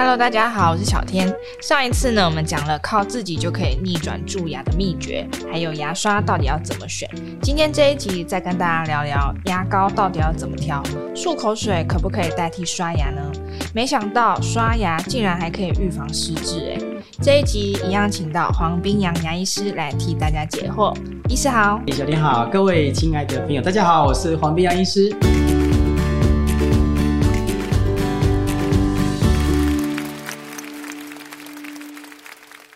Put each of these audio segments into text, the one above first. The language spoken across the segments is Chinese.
Hello，大家好，我是小天。上一次呢，我们讲了靠自己就可以逆转蛀牙的秘诀，还有牙刷到底要怎么选。今天这一集再跟大家聊聊牙膏到底要怎么挑，漱口水可不可以代替刷牙呢？没想到刷牙竟然还可以预防失智诶。这一集一样请到黄彬洋牙医师来替大家解惑。医师好，小天好，各位亲爱的朋友，大家好，我是黄彬洋医师。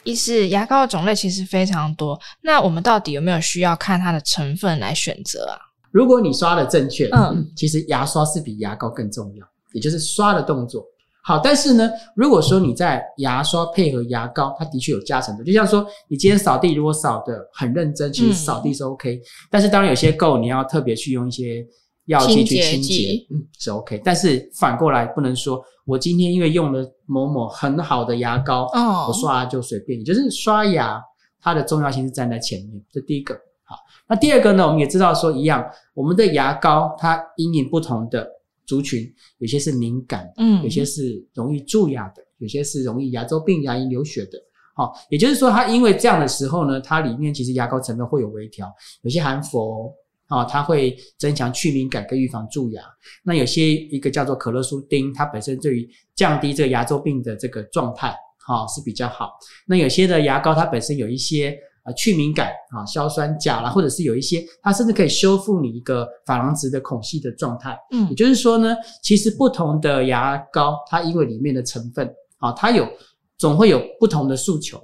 医师，牙膏的种类其实非常多，那我们到底有没有需要看它的成分来选择啊？如果你刷的正确，嗯，其实牙刷是比牙膏更重要，也就是刷的动作。好，但是呢，如果说你在牙刷配合牙膏，它的确有加成的。就像说，你今天扫地如果扫得很认真，其实扫地是 OK，嗯。但是当然有些垢，你要特别去用一些药剂去清洁，嗯，是 OK。但是反过来不能说，我今天因为用了某某很好的牙膏，哦，我刷牙就随便。也就是刷牙它的重要性是站在前面，这第一个。好，那第二个呢，我们也知道说一样，我们的牙膏它因应不同的。族群有些是敏感，嗯，有些是容易蛀牙的，有些是容易牙周病、牙龈流血的。好，也就是说，它因为这样的时候呢，它里面其实牙膏成分会有微调，有些含氟，啊，它会增强去敏感跟预防蛀牙。那有些一个叫做可乐苏丁，它本身对于降低这个牙周病的这个状态，哈，是比较好。那有些的牙膏它本身有一些。啊，去敏感啊，硝酸钾啦，或者是有一些，它甚至可以修复你一个珐琅质的孔隙的状态。嗯，也就是说呢，其实不同的牙膏，它因为里面的成分啊，它有总会有不同的诉求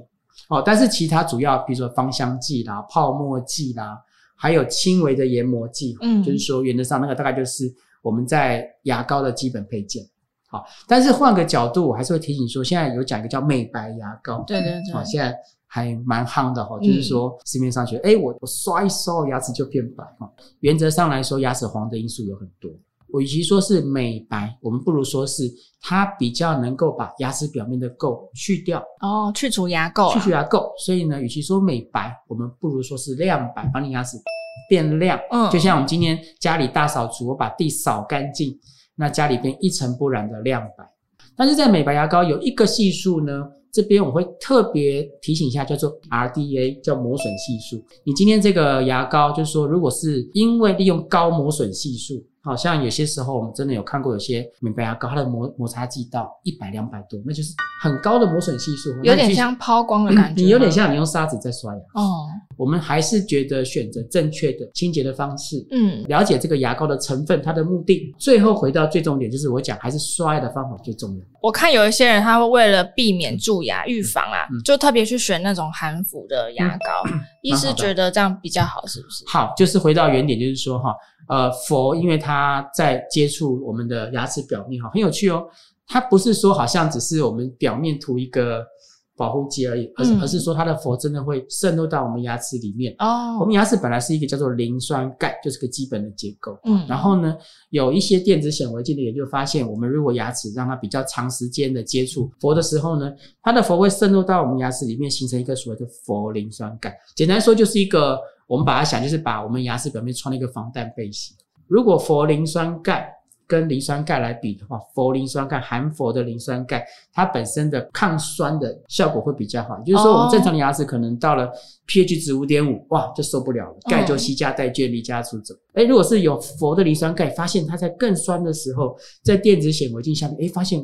哦。但是其他主要，比如说芳香剂啦、泡沫剂啦，还有轻微的研磨剂，嗯，就是说原则上那个大概就是我们在牙膏的基本配件。好，但是换个角度，我还是会提醒说，现在有讲一个叫美白牙膏。对对对。好，现在。还蛮夯的哈，就是说市面上觉得，哎、嗯，我我刷一刷牙齿就变白哈。原则上来说，牙齿黄的因素有很多。我与其说是美白，我们不如说是它比较能够把牙齿表面的垢去掉哦，去除牙垢，去除牙垢。所以呢，与其说美白，我们不如说是亮白，把你牙齿变亮。嗯，就像我们今天家里大扫除，我把地扫干净，那家里边一尘不染的亮白。但是在美白牙膏有一个系数呢。这边我会特别提醒一下，叫做 RDA，叫磨损系数。你今天这个牙膏，就是说，如果是因为利用高磨损系数。好像有些时候我们真的有看过有些美白牙膏，它的磨摩擦剂到一百两百多，那就是很高的磨损系数，有点像抛光的感觉。你 有点像你用砂纸在刷牙。哦，我们还是觉得选择正确的清洁的方式。嗯，了解这个牙膏的成分，它的目的，最后回到最重点，就是我讲还是刷牙的方法最重要。我看有一些人他会为了避免蛀牙、预防啊，就特别去选那种含氟的牙膏。医师觉得这样比较好，是不是？好，就是回到原点，就是说哈。呃，氟因为它在接触我们的牙齿表面，哈，很有趣哦。它不是说好像只是我们表面涂一个保护剂而已，而是、嗯、而是说它的氟真的会渗入到我们牙齿里面。哦，我们牙齿本来是一个叫做磷酸钙，就是个基本的结构。嗯，然后呢，有一些电子显微镜的研究发现，我们如果牙齿让它比较长时间的接触氟的时候呢，它的氟会渗入到我们牙齿里面，形成一个所谓的氟磷酸钙。简单说，就是一个。我们把它想，就是把我们牙齿表面穿了一个防弹背心。如果氟磷酸钙跟磷酸钙来比的话，氟磷酸钙含氟的磷酸钙，它本身的抗酸的效果会比较好。就是说，我们正常的牙齿可能到了 pH 值五点五，哇，就受不了了，钙就吸家带眷离家出走。诶，如果是有氟的磷酸钙，发现它在更酸的时候，在电子显微镜下面，哎，发现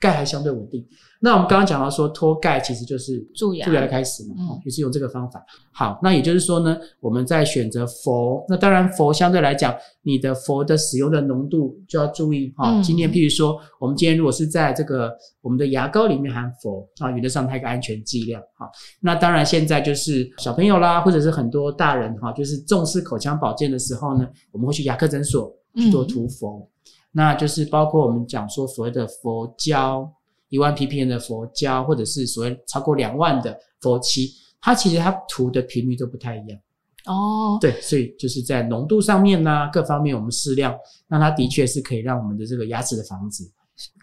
钙还相对稳定。那我们刚刚讲到说脱钙其实就是蛀牙开始嘛，哦，也是用这个方法。好，那也就是说呢，我们在选择氟，那当然氟相对来讲，你的氟的使用的浓度就要注意哈。今天譬如说，我们今天如果是在这个我们的牙膏里面含氟啊，原则上它一个安全剂量哈。那当然现在就是小朋友啦，或者是很多大人哈，就是重视口腔保健的时候呢，我们会去牙科诊所去做涂氟，那就是包括我们讲说所谓的佛胶。一万 ppm 的佛胶，或者是所谓超过两万的佛漆，它其实它涂的频率都不太一样哦。对，所以就是在浓度上面呢、啊，各方面我们适量，那它的确是可以让我们的这个牙齿的房子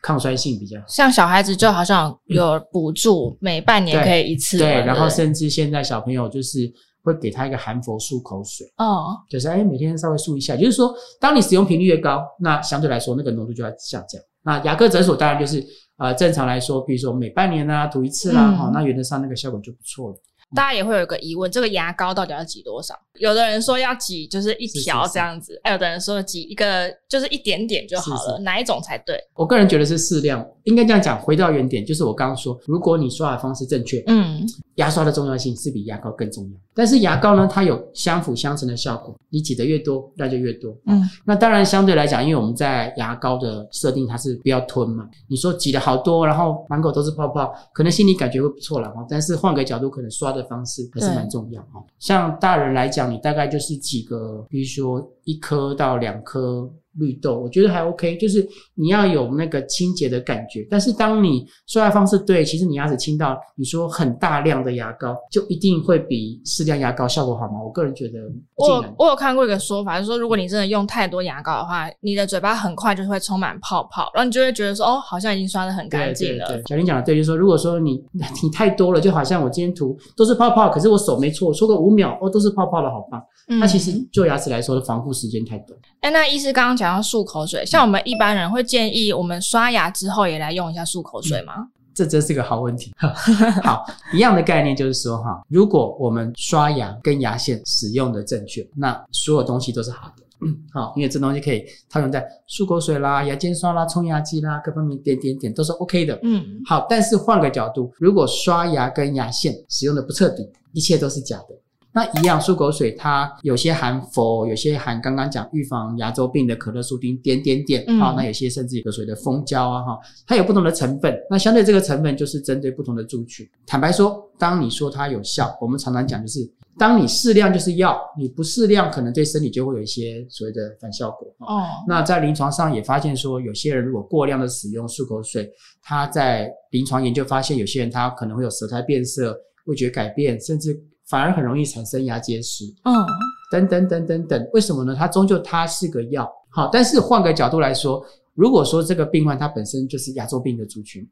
抗衰性比较好。像小孩子就好像有补助，嗯、每半年可以一次。对，对，然后甚至现在小朋友就是会给他一个含氟漱口水哦，就是哎每天稍微漱一下，就是说当你使用频率越高，那相对来说那个浓度就要下降。那牙科诊所当然就是。呃，正常来说，比如说每半年啊涂一次啦，哈、嗯，那原则上那个效果就不错了。大家也会有一个疑问，这个牙膏到底要挤多少？有的人说要挤就是一条这样子，哎，有的人说挤一个就是一点点就好了，是是哪一种才对？我个人觉得是适量，应该这样讲。回到原点，就是我刚刚说，如果你刷牙方式正确，嗯，牙刷的重要性是比牙膏更重要。但是牙膏呢，它有相辅相成的效果，你挤的越多，那就越多。嗯，那当然相对来讲，因为我们在牙膏的设定它是不要吞嘛，你说挤的好多，然后满口都是泡泡，可能心里感觉会不错了哈。但是换个角度，可能刷的方式还是蛮重要哈。像大人来讲，你大概就是几个，比如说一颗到两颗。绿豆我觉得还 OK，就是你要有那个清洁的感觉。但是当你刷牙方式对，其实你牙齿清到，你说很大量的牙膏就一定会比适量牙膏效果好吗？我个人觉得，我我有看过一个说法，就是说如果你真的用太多牙膏的话，你的嘴巴很快就会充满泡泡，然后你就会觉得说哦，好像已经刷的很干净了。对对对，小林讲的对，就是说如果说你 你太多了，就好像我今天涂都是泡泡，可是我手没搓，我搓个五秒哦，都是泡泡了，好棒。那其实就牙齿来说的防护时间太短。哎、嗯，那医师刚刚讲到漱口水，像我们一般人会建议我们刷牙之后也来用一下漱口水吗？嗯、这真是个好问题。好，一样的概念就是说哈，如果我们刷牙跟牙线使用的正确，那所有东西都是好的。嗯，好，因为这东西可以套用在漱口水啦、牙间刷啦、冲牙机啦各方面点点点都是 OK 的。嗯，好，但是换个角度，如果刷牙跟牙线使用的不彻底，一切都是假的。那一样，漱口水它有些含氟，有些含刚刚讲预防牙周病的可乐素丁点点点，啊、嗯，那有些甚至有所谓的蜂胶啊，哈，它有不同的成分。那相对这个成分就是针对不同的族群。坦白说，当你说它有效，我们常常讲就是，当你适量就是药，你不适量可能对身体就会有一些所谓的反效果。哦，那在临床上也发现说，有些人如果过量的使用漱口水，他在临床研究发现，有些人他可能会有舌苔变色、味觉改变，甚至。反而很容易产生牙结石，嗯，等等等等等，为什么呢？它终究它是个药，好，但是换个角度来说，如果说这个病患他本身就是牙周病的族群，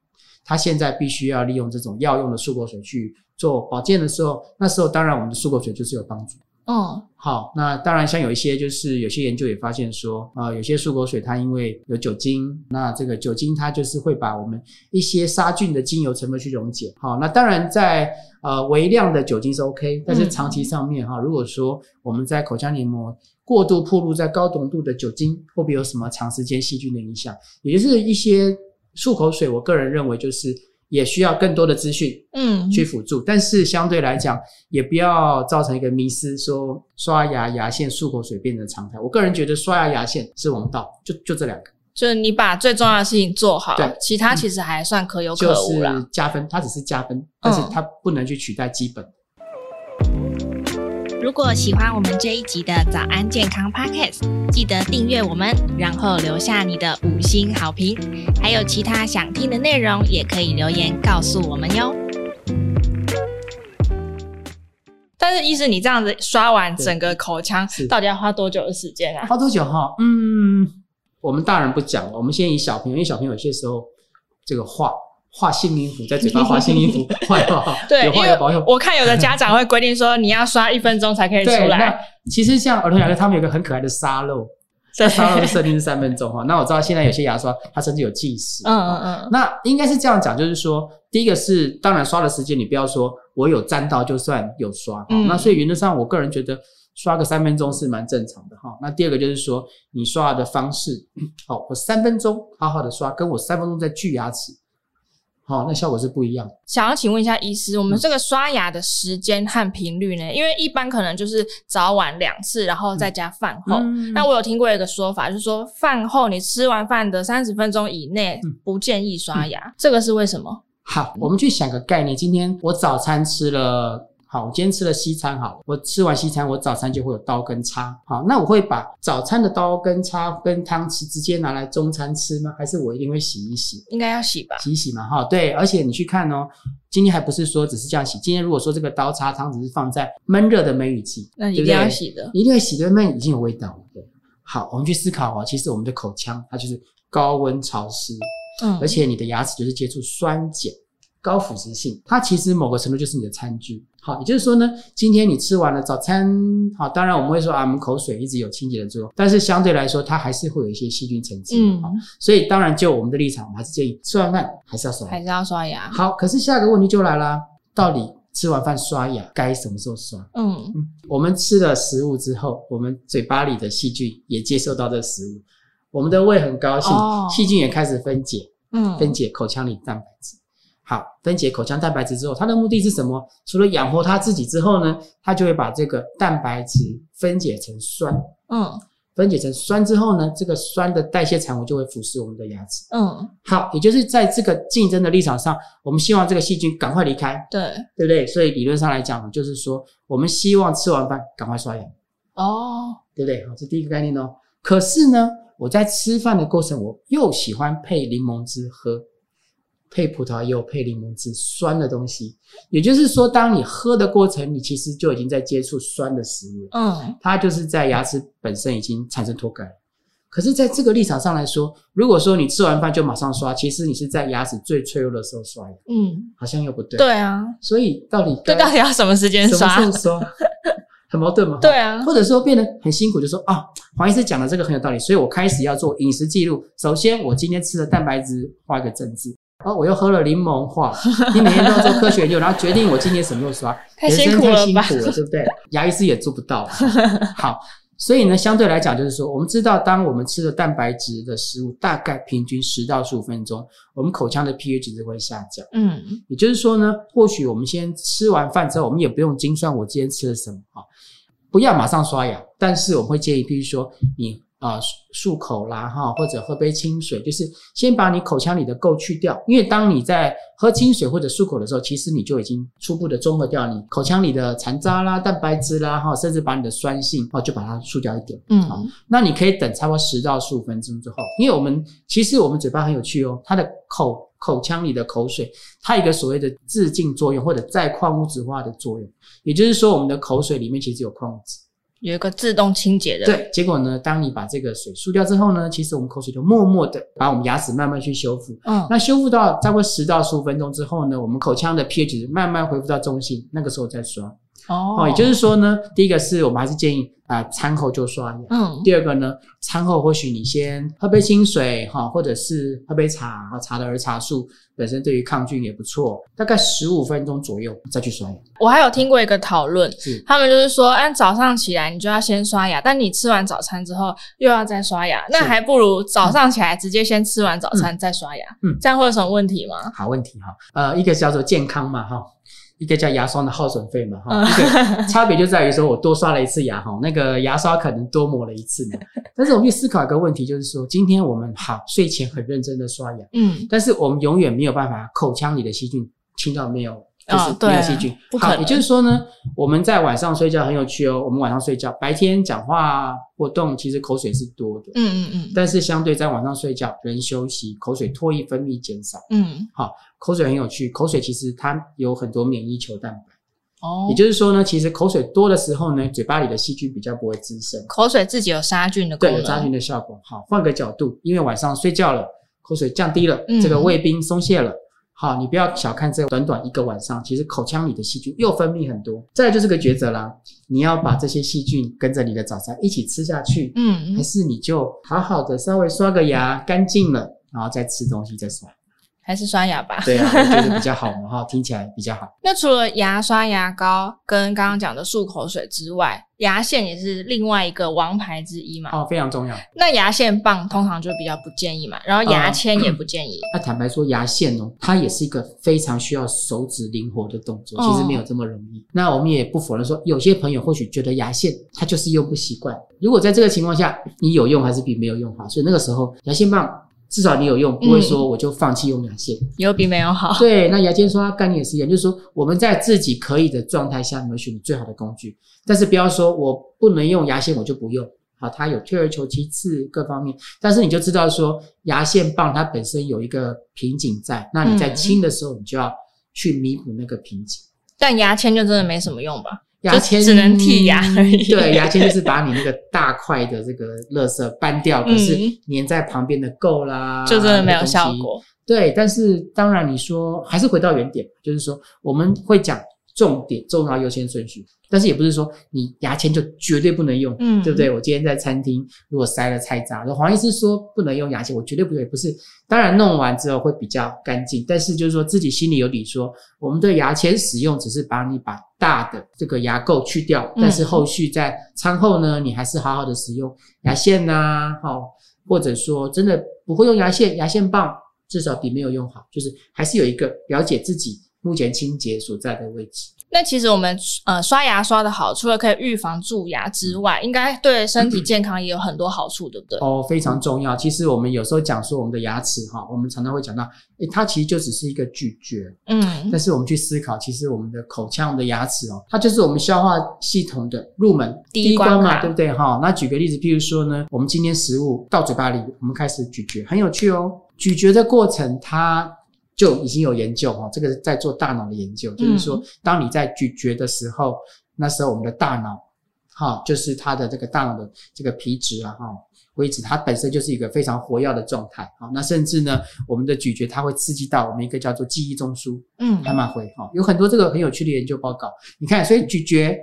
他现在必须要利用这种药用的漱口水去做保健的时候，那时候当然我们的漱口水就是有帮助。哦，好，那当然，像有一些就是有些研究也发现说，啊、呃，有些漱口水它因为有酒精，那这个酒精它就是会把我们一些杀菌的精油成分去溶解。好，那当然在呃微量的酒精是 OK，但是长期上面哈、嗯，如果说我们在口腔黏膜过度暴露在高浓度的酒精，会不会有什么长时间细菌的影响？也就是一些漱口水，我个人认为就是。也需要更多的资讯，嗯，去辅助，但是相对来讲，也不要造成一个迷失，说刷牙、牙线、漱口水变成常态。我个人觉得刷牙、牙线是王道，就就这两个，就是你把最重要的事情做好，对，其他其实还算可有可无啦，就是加分，它只是加分，但是它不能去取代基本。如果喜欢我们这一集的早安健康 Podcast，记得订阅我们，然后留下你的五星好评。还有其他想听的内容，也可以留言告诉我们哟。但是，医师，你这样子刷完整个口腔，到底要花多久的时间啊？花多久哈？嗯，我们大人不讲，我们先以小朋友，因为小朋友有些时候这个话。画幸运符在嘴巴画幸运符，画要好，对，有话要保佑。我看有的家长会规定说，你要刷一分钟才可以出来。那其实像儿童牙科，他们有个很可爱的沙漏，这沙漏的设定是三分钟 哈。那我知道现在有些牙刷它甚至有计时，嗯嗯嗯。那应该是这样讲，就是说，第一个是当然刷的时间，你不要说我有沾到就算有刷，嗯。那所以原则上，我个人觉得刷个三分钟是蛮正常的哈。那第二个就是说，你刷牙的方式，好，我三分钟好好的刷，跟我三分钟在锯牙齿。好、哦，那效果是不一样。想要请问一下医师，我们这个刷牙的时间和频率呢、嗯？因为一般可能就是早晚两次，然后再加饭后、嗯。那我有听过一个说法，就是说饭后你吃完饭的三十分钟以内不建议刷牙、嗯，这个是为什么？好，我们去想个概念。今天我早餐吃了。好，我今天吃了西餐，好，我吃完西餐，我早餐就会有刀跟叉，好，那我会把早餐的刀跟叉跟汤匙直接拿来中餐吃吗？还是我一定会洗一洗？应该要洗吧，洗一洗嘛，哈，对，而且你去看哦，今天还不是说只是这样洗，今天如果说这个刀叉汤匙是放在闷热的梅雨季，那一定要洗的，一定会洗的，闷已经有味道了，对。好，我们去思考哦，其实我们的口腔它就是高温潮湿，嗯，而且你的牙齿就是接触酸碱。高腐蚀性，它其实某个程度就是你的餐具。好，也就是说呢，今天你吃完了早餐，好，当然我们会说啊，我们口水一直有清洁的作用，但是相对来说，它还是会有一些细菌沉积。嗯，好，所以当然就我们的立场，我们还是建议吃完饭还是要刷，还是要刷牙。好，可是下一个问题就来了，到底吃完饭刷牙该什么时候刷？嗯，嗯，我们吃了食物之后，我们嘴巴里的细菌也接受到这食物，我们的胃很高兴，哦，细菌也开始分解，嗯，分解口腔里蛋白质。好，分解口腔蛋白质之后，它的目的是什么？除了养活它自己之后呢，它就会把这个蛋白质分解成酸。嗯，分解成酸之后呢，这个酸的代谢产物就会腐蚀我们的牙齿。嗯，好，也就是在这个竞争的立场上，我们希望这个细菌赶快离开。对，对不对？所以理论上来讲，就是说我们希望吃完饭赶快刷牙。哦，对不对？好，这第一个概念哦。可是呢，我在吃饭的过程，我又喜欢配柠檬汁喝。配葡萄柚、配柠檬汁，酸的东西，也就是说，当你喝的过程，你其实就已经在接触酸的食物，嗯，它就是在牙齿本身已经产生脱钙。可是，在这个立场上来说，如果说你吃完饭就马上刷，其实你是在牙齿最脆弱的时候刷牙，嗯，好像又不对，对啊，所以到底对，到底要什么时间刷？什么时候刷？很矛盾嘛？对啊，或者说变得很辛苦，就说啊，黄医师讲的这个很有道理，所以我开始要做饮食记录。首先，我今天吃的蛋白质画一个正字。哦，我又喝了柠檬化，你每天都要做科学研究，然后决定我今天什么时候刷，太辛苦了吧？人生太辛苦了，对不对？牙医师也做不到。好，所以呢，相对来讲，就是说，我们知道，当我们吃了蛋白质的食物，大概平均十到十五分钟，我们口腔的 pH 值会下降。嗯，也就是说呢，或许我们先吃完饭之后，我们也不用精算我今天吃了什么啊，不要马上刷牙，但是我们会建议，譬如说你。啊，漱口啦，哈，或者喝杯清水，就是先把你口腔里的垢去掉。因为当你在喝清水或者漱口的时候，其实你就已经初步的中和掉你口腔里的残渣啦、蛋白质啦，哈，甚至把你的酸性，哦，就把它漱掉一点。嗯，好，那你可以等差不多十到十五分钟之后，因为我们其实我们嘴巴很有趣哦，它的口口腔里的口水，它有一个所谓的致净作用或者再矿物质化的作用，也就是说，我们的口水里面其实有矿物质。有一个自动清洁的，对，结果呢，当你把这个水漱掉之后呢，其实我们口水就默默的把我们牙齿慢慢去修复。嗯，那修复到差不多十到十五分钟之后呢，我们口腔的 pH 值慢慢恢复到中性，那个时候再刷。哦，哦，也就是说呢，第一个是我们还是建议。啊，餐后就刷牙。嗯，第二个呢，餐后或许你先喝杯清水哈，或者是喝杯茶，茶的儿茶素本身对于抗菌也不错。大概十五分钟左右再去刷牙。我还有听过一个讨论，是他们就是说，按早上起来你就要先刷牙，但你吃完早餐之后又要再刷牙，那还不如早上起来直接先吃完早餐再刷牙。嗯，这样会有什么问题吗？好问题哈，呃，一个叫做健康嘛哈。一个叫牙刷的耗损费嘛，哈，一个差别就在于说我多刷了一次牙，哈，那个牙刷可能多磨了一次嘛。但是我们去思考一个问题，就是说，今天我们好睡前很认真的刷牙，嗯，但是我们永远没有办法口腔里的细菌清到没有。就是没有细菌，哦、好，也就是说呢，我们在晚上睡觉很有趣哦。我们晚上睡觉，白天讲话活动，其实口水是多的，嗯嗯嗯。但是相对在晚上睡觉，人休息，口水唾液分泌减少，嗯，好，口水很有趣，口水其实它有很多免疫球蛋白，哦，也就是说呢，其实口水多的时候呢，嘴巴里的细菌比较不会滋生，口水自己有杀菌的功能，对，有杀菌的效果。好，换个角度，因为晚上睡觉了，口水降低了，嗯、这个胃冰松懈了。好，你不要小看这短短一个晚上，其实口腔里的细菌又分泌很多。再来就是个抉择啦，你要把这些细菌跟着你的早餐一起吃下去，嗯，还是你就好好的稍微刷个牙，干净了，然后再吃东西再刷。还是刷牙吧。对啊，我觉得比较好嘛，哈，听起来比较好。那除了牙刷、牙膏跟刚刚讲的漱口水之外，牙线也是另外一个王牌之一嘛。哦，非常重要。那牙线棒通常就比较不建议嘛，然后牙签也 不建议。那、呃、坦白说，牙线哦，它也是一个非常需要手指灵活的动作，其实没有这么容易。哦、那我们也不否认说，有些朋友或许觉得牙线它就是用不习惯。如果在这个情况下，你有用还是比没有用好？所以那个时候牙线棒。至少你有用，不会说我就放弃用牙线，嗯、有比没有好。对，那牙签刷概念也是一样，就是说我们在自己可以的状态下，你会选你最好的工具，但是不要说我不能用牙线，我就不用。好，它有退而求其次各方面，但是你就知道说牙线棒它本身有一个瓶颈在，那你在清的时候，你就要去弥补那个瓶颈。嗯、但牙签就真的没什么用吧？牙签只能剔牙而已。对，牙签就是把你那个大块的这个垃圾搬掉，可是粘在旁边的垢啦，就真的没有效果。对，但是当然你说还是回到原点，就是说我们会讲重点、重要优先顺序。但是也不是说你牙签就绝对不能用，嗯，对不对？我今天在餐厅如果塞了菜渣，黄医师说不能用牙签，我绝对不会，不是。当然弄完之后会比较干净，但是就是说自己心里有底说，说我们的牙签使用只是帮你把大的这个牙垢去掉，但是后续在餐后呢，你还是好好的使用牙线呐、啊，好，或者说真的不会用牙线，牙线棒至少比没有用好，就是还是有一个了解自己目前清洁所在的位置。那其实我们呃刷牙刷的好，除了可以预防蛀牙之外，应该对身体健康也有很多好处，对不对？哦，非常重要。其实我们有时候讲说我们的牙齿哈，我们常常会讲到，诶，它其实就只是一个咀嚼，嗯。但是我们去思考，其实我们的口腔的牙齿哦，它就是我们消化系统的入门第一关嘛，对不对？哈，那举个例子，譬如说呢，我们今天食物到嘴巴里，我们开始咀嚼，很有趣哦。咀嚼的过程，它。就已经有研究哈，这个是在做大脑的研究，就是说，当你在咀嚼的时候，那时候我们的大脑，哈，就是它的这个大脑的这个皮质啊，哈，灰质，它本身就是一个非常活跃的状态，好，那甚至呢，我们的咀嚼它会刺激到我们一个叫做记忆中枢，嗯，海马回，哈，有很多这个很有趣的研究报告，你看，所以咀嚼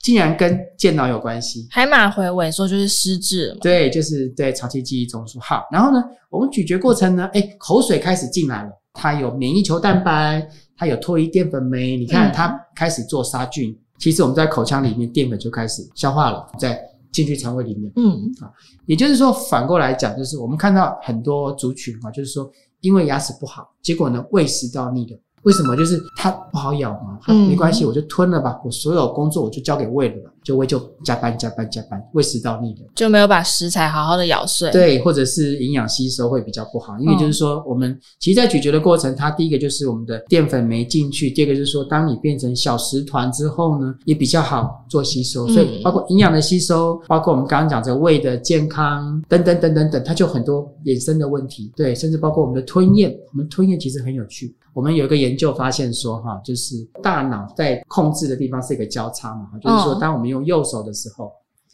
竟然跟健脑有关系，海马回萎缩就是失智，对，就是对长期记忆中枢，好，然后呢，我们咀嚼过程呢，诶，口水开始进来了。它有免疫球蛋白，它有唾液淀粉酶，你看它开始做杀菌。嗯、其实我们在口腔里面淀粉就开始消化了，在进去肠胃里面。嗯啊，也就是说反过来讲，就是我们看到很多族群啊，就是说因为牙齿不好，结果呢胃食道逆流。为什么？就是它不好咬嘛，它没关系，我就吞了吧。我所有工作我就交给胃了吧，就胃就加班加班加班，胃食道逆流，就没有把食材好好的咬碎。对，或者是营养吸收会比较不好，因为就是说我们其实，在咀嚼的过程，它第一个就是我们的淀粉没进去，第二个就是说，当你变成小食团之后呢，也比较好做吸收。所以包括营养的吸收，包括我们刚刚讲这胃的健康等等等等等，它就很多衍生的问题。对，甚至包括我们的吞咽，我们吞咽其实很有趣。我们有一个研究发现说，哈，就是大脑在控制的地方是一个交叉嘛，就是说，当我们用右手的时候，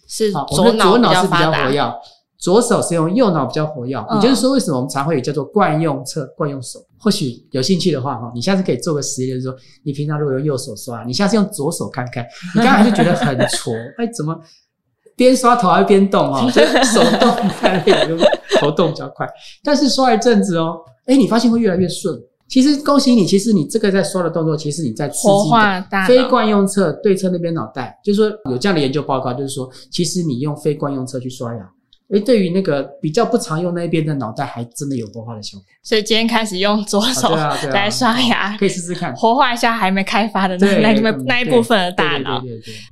是左脑是比较活跃，左手是用右脑比较活跃。也就是说，为什么我们常会有叫做惯用侧、惯用手？或许有兴趣的话，哈，你下次可以做个实验，就是说，你平常如果用右手刷，你下次用左手看看，你刚才就觉得很挫，哎，怎么边刷头还边动啊？就手动太累了，就头动比较快。但是刷一阵子哦，哎，你发现会越来越顺。其实恭喜你，其实你这个在刷的动作，其实你在刺激非惯用侧对侧那边脑袋，就是说有这样的研究报告，就是说其实你用非惯用侧去刷牙。诶，对于那个比较不常用那边的脑袋，还真的有活化的效果。所以今天开始用左手来刷牙，可以试试看，活化一下还没开发的那那那那一部分的大脑。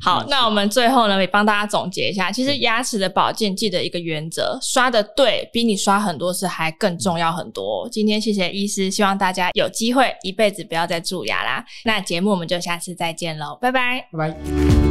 好，那我们最后呢，也帮大家总结一下，其实牙齿的保健记得一个原则：刷的对，比你刷很多次还更重要很多。今天谢谢医师，希望大家有机会一辈子不要再蛀牙啦。那节目我们就下次再见喽，拜拜，拜拜。